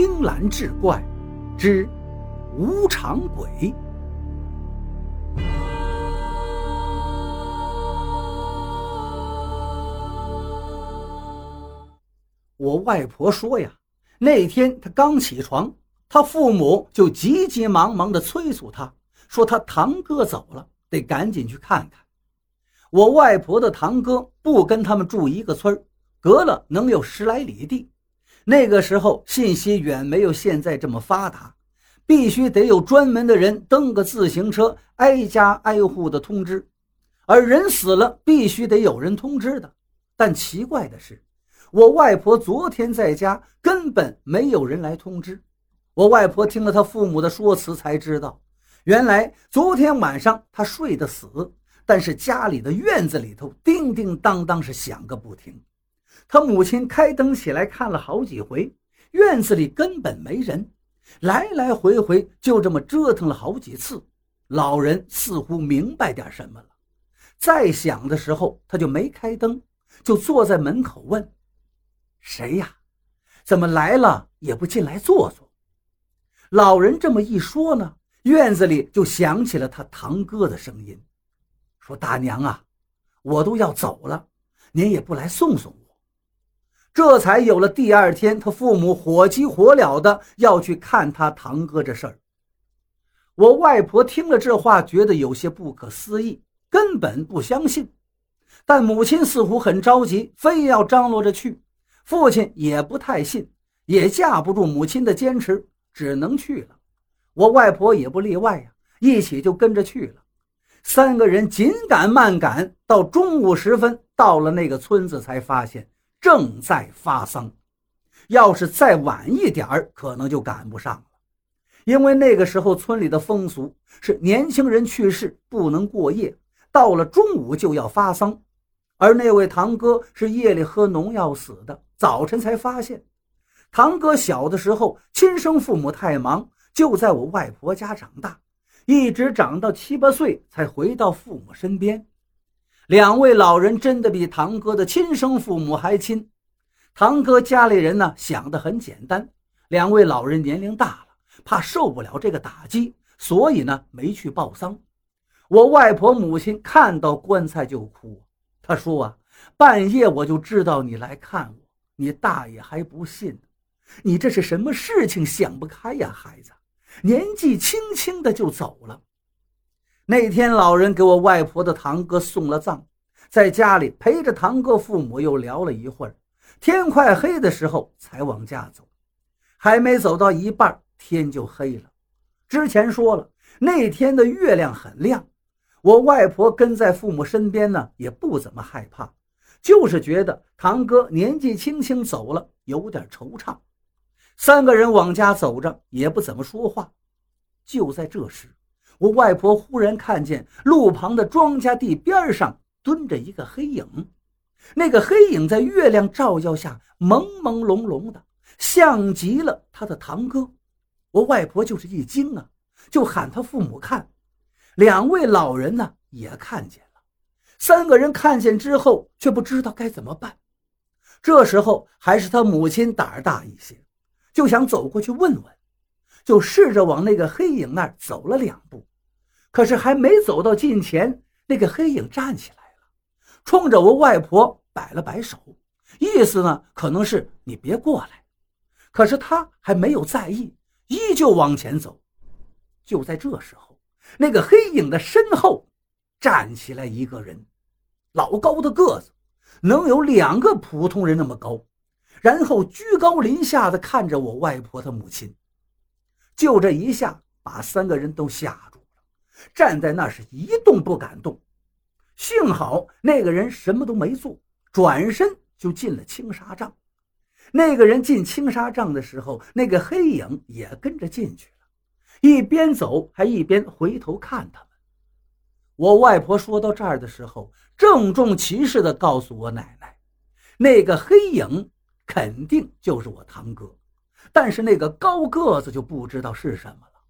青蓝志怪之无常鬼。我外婆说呀，那天她刚起床，她父母就急急忙忙的催促她，说她堂哥走了，得赶紧去看看。我外婆的堂哥不跟他们住一个村隔了能有十来里地。那个时候信息远没有现在这么发达，必须得有专门的人蹬个自行车，挨家挨户的通知。而人死了，必须得有人通知的。但奇怪的是。我外婆昨天在家，根本没有人来通知。我外婆听了她父母的说辞，才知道，原来昨天晚上她睡得死，但是家里的院子里头叮叮当当是响个不停。他母亲开灯起来看了好几回，院子里根本没人，来来回回就这么折腾了好几次。老人似乎明白点什么了，再想的时候，他就没开灯，就坐在门口问。谁呀？怎么来了也不进来坐坐？老人这么一说呢，院子里就响起了他堂哥的声音，说：“大娘啊，我都要走了，您也不来送送我。”这才有了第二天他父母火急火燎的要去看他堂哥这事儿。我外婆听了这话，觉得有些不可思议，根本不相信，但母亲似乎很着急，非要张罗着去。父亲也不太信，也架不住母亲的坚持，只能去了。我外婆也不例外呀，一起就跟着去了。三个人紧赶慢赶，到中午时分，到了那个村子，才发现正在发丧。要是再晚一点儿，可能就赶不上了，因为那个时候村里的风俗是年轻人去世不能过夜，到了中午就要发丧。而那位堂哥是夜里喝农药死的。早晨才发现，堂哥小的时候亲生父母太忙，就在我外婆家长大，一直长到七八岁才回到父母身边。两位老人真的比堂哥的亲生父母还亲。堂哥家里人呢想的很简单，两位老人年龄大了，怕受不了这个打击，所以呢没去报丧。我外婆母亲看到棺材就哭，她说啊，半夜我就知道你来看我。你大爷还不信？你这是什么事情想不开呀，孩子？年纪轻轻的就走了。那天老人给我外婆的堂哥送了葬，在家里陪着堂哥父母又聊了一会儿，天快黑的时候才往家走。还没走到一半，天就黑了。之前说了，那天的月亮很亮，我外婆跟在父母身边呢，也不怎么害怕。就是觉得堂哥年纪轻轻走了，有点惆怅。三个人往家走着，也不怎么说话。就在这时，我外婆忽然看见路旁的庄稼地边上蹲着一个黑影。那个黑影在月亮照耀下朦朦胧胧的，像极了他的堂哥。我外婆就是一惊啊，就喊他父母看。两位老人呢，也看见了。三个人看见之后，却不知道该怎么办。这时候还是他母亲胆儿大一些，就想走过去问问，就试着往那个黑影那儿走了两步。可是还没走到近前，那个黑影站起来了，冲着我外婆摆了摆手，意思呢可能是你别过来。可是他还没有在意，依旧往前走。就在这时候，那个黑影的身后站起来一个人。老高的个子，能有两个普通人那么高，然后居高临下的看着我外婆的母亲，就这一下把三个人都吓了，站在那是一动不敢动。幸好那个人什么都没做，转身就进了青纱帐。那个人进青纱帐的时候，那个黑影也跟着进去了，一边走还一边回头看他们。我外婆说到这儿的时候。郑重其事地告诉我奶奶：“那个黑影肯定就是我堂哥，但是那个高个子就不知道是什么了。”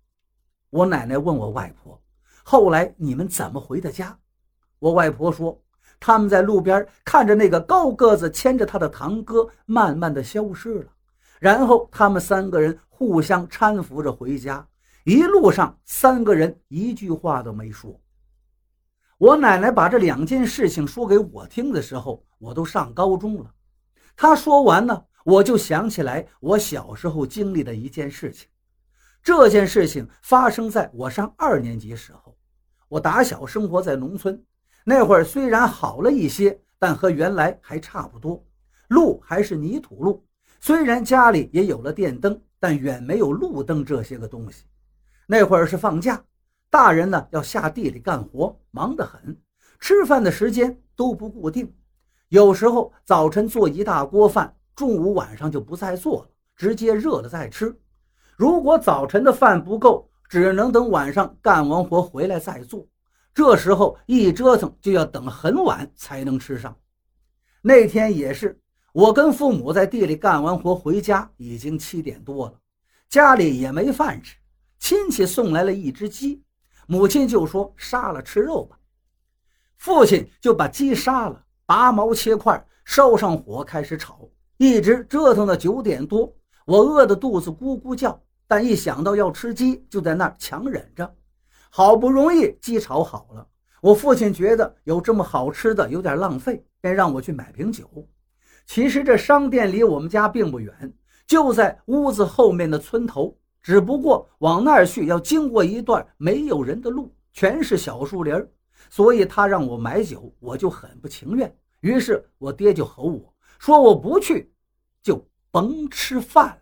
我奶奶问我外婆：“后来你们怎么回的家？”我外婆说：“他们在路边看着那个高个子牵着他的堂哥慢慢的消失了，然后他们三个人互相搀扶着回家，一路上三个人一句话都没说。我奶奶把这两件事情说给我听的时候，我都上高中了。她说完呢，我就想起来我小时候经历的一件事情。这件事情发生在我上二年级时候。我打小生活在农村，那会儿虽然好了一些，但和原来还差不多。路还是泥土路，虽然家里也有了电灯，但远没有路灯这些个东西。那会儿是放假，大人呢要下地里干活，忙得很，吃饭的时间都不固定。有时候早晨做一大锅饭，中午晚上就不再做了，直接热了再吃。如果早晨的饭不够，只能等晚上干完活回来再做。这时候一折腾就要等很晚才能吃上。那天也是。我跟父母在地里干完活回家，已经七点多了，家里也没饭吃。亲戚送来了一只鸡，母亲就说杀了吃肉吧。父亲就把鸡杀了，拔毛切块，烧上火开始炒，一直折腾到九点多。我饿得肚子咕咕叫，但一想到要吃鸡，就在那儿强忍着。好不容易鸡炒好了，我父亲觉得有这么好吃的有点浪费，便让我去买瓶酒。其实这商店离我们家并不远，就在屋子后面的村头。只不过往那儿去要经过一段没有人的路，全是小树林所以他让我买酒，我就很不情愿。于是我爹就吼我说：“我不去，就甭吃饭了。”